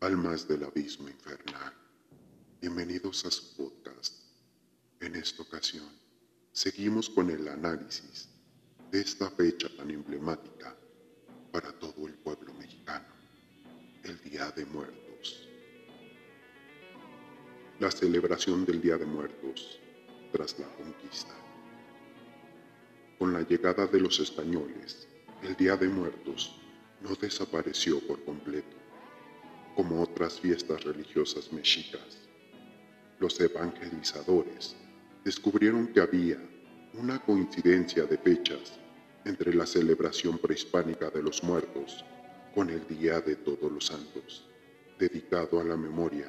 almas del abismo infernal. Bienvenidos a su podcast. En esta ocasión, seguimos con el análisis de esta fecha tan emblemática para todo el pueblo mexicano, el Día de Muertos. La celebración del Día de Muertos tras la conquista. Con la llegada de los españoles, el Día de Muertos no desapareció por completo, como otras fiestas religiosas mexicas. Los evangelizadores descubrieron que había una coincidencia de fechas entre la celebración prehispánica de los muertos con el Día de Todos los Santos, dedicado a la memoria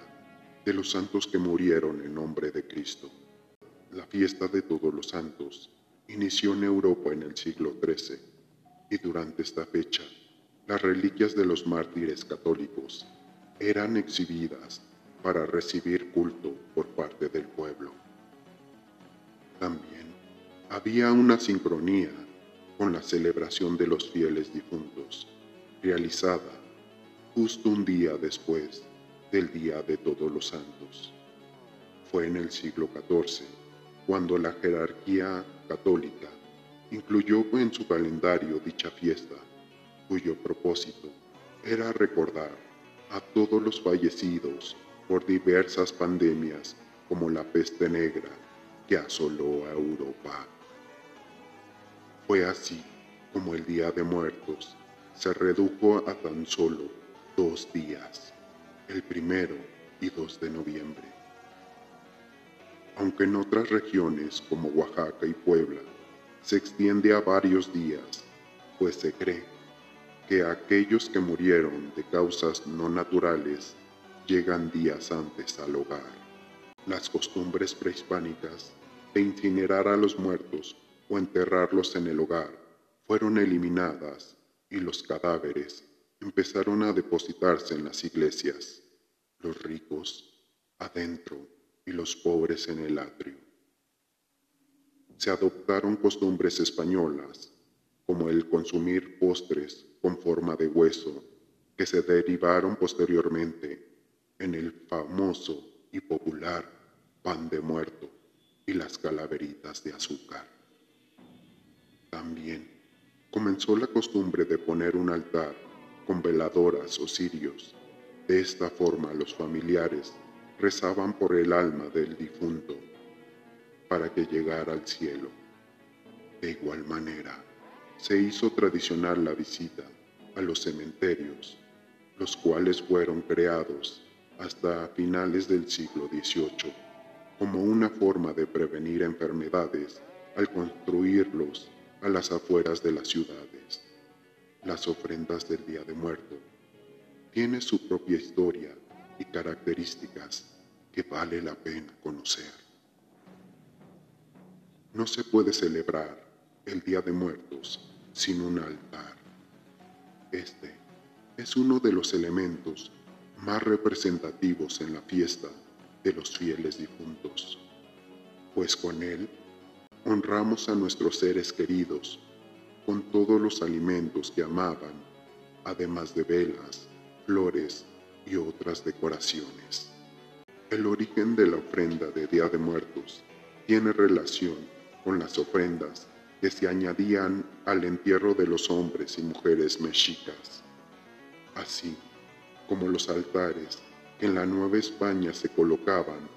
de los santos que murieron en nombre de Cristo. La fiesta de Todos los Santos inició en Europa en el siglo XIII y durante esta fecha las reliquias de los mártires católicos eran exhibidas para recibir culto por parte del pueblo. También había una sincronía con la celebración de los fieles difuntos, realizada justo un día después del Día de Todos los Santos. Fue en el siglo XIV cuando la jerarquía católica incluyó en su calendario dicha fiesta cuyo propósito era recordar a todos los fallecidos por diversas pandemias como la peste negra que asoló a Europa. Fue así como el Día de Muertos se redujo a tan solo dos días, el primero y 2 de noviembre. Aunque en otras regiones como Oaxaca y Puebla se extiende a varios días, pues se cree que aquellos que murieron de causas no naturales llegan días antes al hogar. Las costumbres prehispánicas de incinerar a los muertos o enterrarlos en el hogar fueron eliminadas y los cadáveres empezaron a depositarse en las iglesias, los ricos adentro y los pobres en el atrio. Se adoptaron costumbres españolas como el consumir postres con forma de hueso que se derivaron posteriormente en el famoso y popular pan de muerto y las calaveritas de azúcar. También comenzó la costumbre de poner un altar con veladoras o cirios. De esta forma los familiares rezaban por el alma del difunto para que llegara al cielo. De igual manera, se hizo tradicional la visita a los cementerios, los cuales fueron creados hasta finales del siglo XVIII como una forma de prevenir enfermedades al construirlos a las afueras de las ciudades. Las ofrendas del Día de Muerto tienen su propia historia y características que vale la pena conocer. No se puede celebrar el Día de Muertos sin un altar. Este es uno de los elementos más representativos en la fiesta de los fieles difuntos, pues con él honramos a nuestros seres queridos con todos los alimentos que amaban, además de velas, flores y otras decoraciones. El origen de la ofrenda de Día de Muertos tiene relación con las ofrendas que se añadían al entierro de los hombres y mujeres mexicas, así como los altares que en la Nueva España se colocaban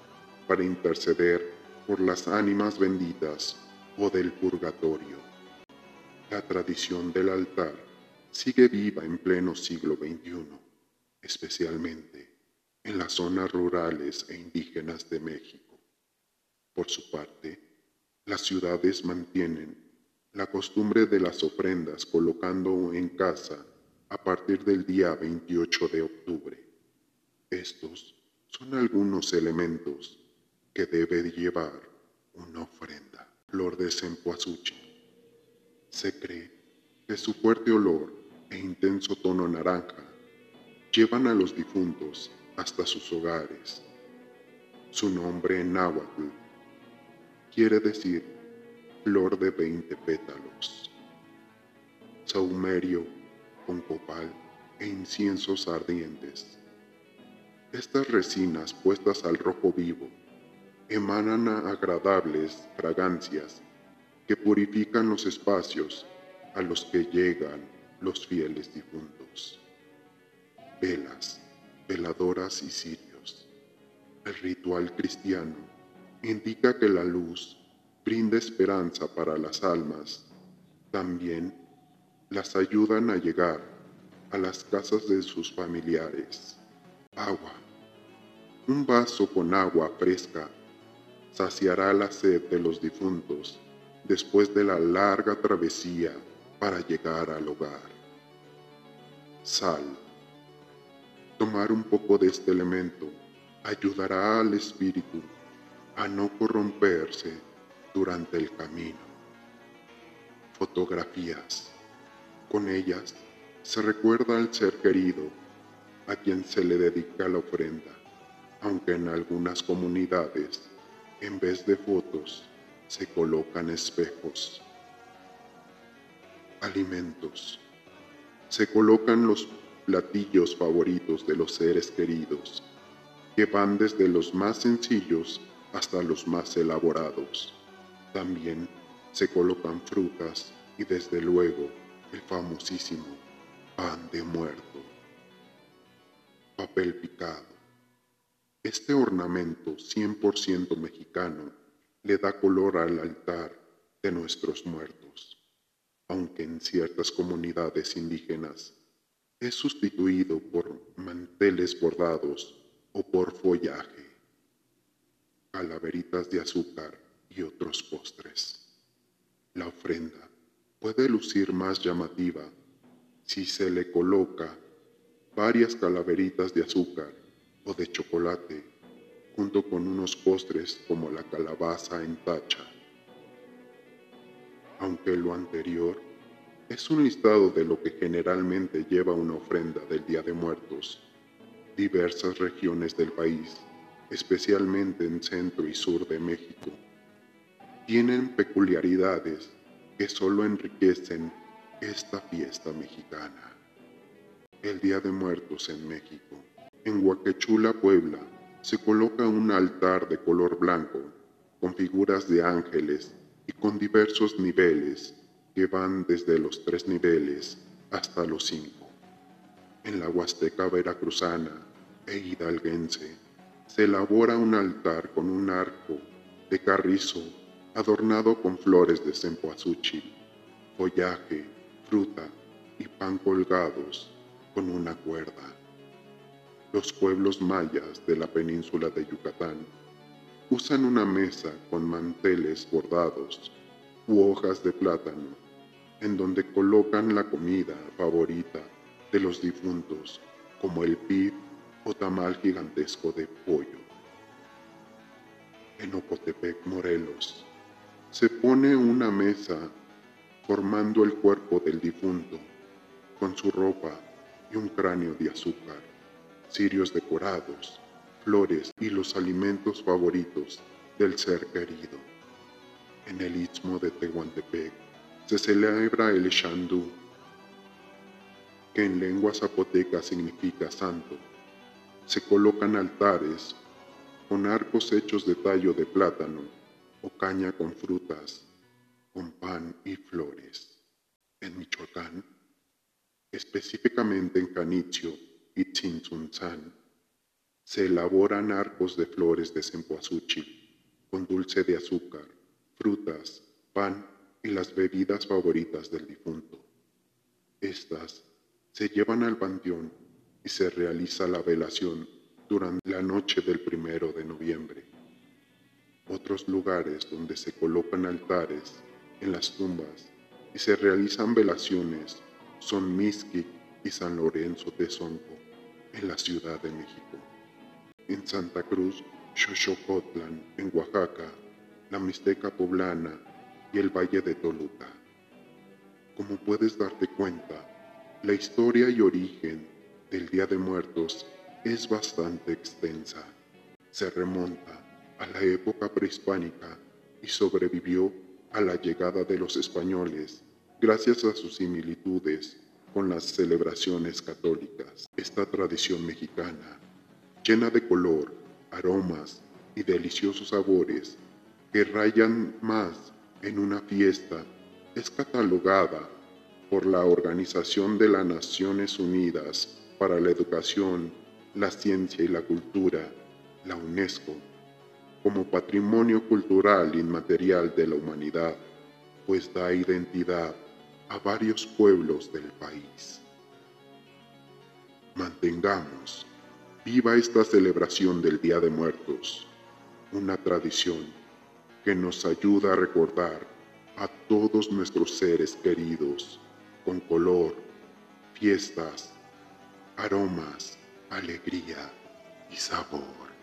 para interceder por las ánimas benditas o del purgatorio. La tradición del altar sigue viva en pleno siglo XXI, especialmente en las zonas rurales e indígenas de México. Por su parte, las ciudades mantienen la costumbre de las ofrendas colocando en casa a partir del día 28 de octubre. Estos son algunos elementos que debe llevar una ofrenda. Flor de cempasúchil. Se cree que su fuerte olor e intenso tono naranja llevan a los difuntos hasta sus hogares. Su nombre en náhuatl quiere decir flor de veinte pétalos, saumerio con copal e inciensos ardientes. Estas resinas puestas al rojo vivo emanan agradables fragancias que purifican los espacios a los que llegan los fieles difuntos. Velas, veladoras y cirios. El ritual cristiano indica que la luz brinda esperanza para las almas. También las ayudan a llegar a las casas de sus familiares. Agua. Un vaso con agua fresca saciará la sed de los difuntos después de la larga travesía para llegar al hogar. Sal. Tomar un poco de este elemento ayudará al espíritu a no corromperse durante el camino. Fotografías. Con ellas se recuerda al ser querido a quien se le dedica la ofrenda, aunque en algunas comunidades, en vez de fotos, se colocan espejos. Alimentos. Se colocan los platillos favoritos de los seres queridos, que van desde los más sencillos hasta los más elaborados. También se colocan frutas y desde luego el famosísimo pan de muerto. Papel picado. Este ornamento 100% mexicano le da color al altar de nuestros muertos, aunque en ciertas comunidades indígenas es sustituido por manteles bordados o por follaje, calaveritas de azúcar y otros postres. La ofrenda puede lucir más llamativa si se le coloca varias calaveritas de azúcar o de chocolate junto con unos postres como la calabaza en tacha. Aunque lo anterior es un listado de lo que generalmente lleva una ofrenda del Día de Muertos, diversas regiones del país, especialmente en centro y sur de México, tienen peculiaridades que solo enriquecen esta fiesta mexicana. El Día de Muertos en México. En Huaquechula, Puebla, se coloca un altar de color blanco, con figuras de ángeles y con diversos niveles que van desde los tres niveles hasta los cinco. En la Huasteca Veracruzana e Hidalguense se elabora un altar con un arco de carrizo adornado con flores de cempasúchil, follaje, fruta y pan colgados con una cuerda. Los pueblos mayas de la península de Yucatán usan una mesa con manteles bordados u hojas de plátano en donde colocan la comida favorita de los difuntos como el pib o tamal gigantesco de pollo. En Ocotepec, Morelos, se pone una mesa formando el cuerpo del difunto, con su ropa y un cráneo de azúcar, cirios decorados, flores y los alimentos favoritos del ser querido. En el istmo de Tehuantepec se celebra el Shandú, que en lengua zapoteca significa santo. Se colocan altares con arcos hechos de tallo de plátano o caña con frutas, con pan y flores. En Michoacán, específicamente en Canicho y Tzintzuntzán, se elaboran arcos de flores de cempasúchil con dulce de azúcar, frutas, pan y las bebidas favoritas del difunto. Estas se llevan al panteón y se realiza la velación durante la noche del primero de noviembre. Otros lugares donde se colocan altares en las tumbas y se realizan velaciones son Mixquic y San Lorenzo de Sonco, en la Ciudad de México. En Santa Cruz, Xochocotlan, en Oaxaca, la Mixteca Poblana y el Valle de Toluca. Como puedes darte cuenta, la historia y origen del Día de Muertos es bastante extensa. Se remonta a la época prehispánica y sobrevivió a la llegada de los españoles gracias a sus similitudes con las celebraciones católicas. Esta tradición mexicana llena de color, aromas y deliciosos sabores que rayan más en una fiesta, es catalogada por la Organización de las Naciones Unidas para la Educación, la Ciencia y la Cultura, la UNESCO, como Patrimonio Cultural Inmaterial de la Humanidad, pues da identidad a varios pueblos del país. Mantengamos viva esta celebración del Día de Muertos, una tradición que nos ayuda a recordar a todos nuestros seres queridos con color, fiestas, aromas, alegría y sabor.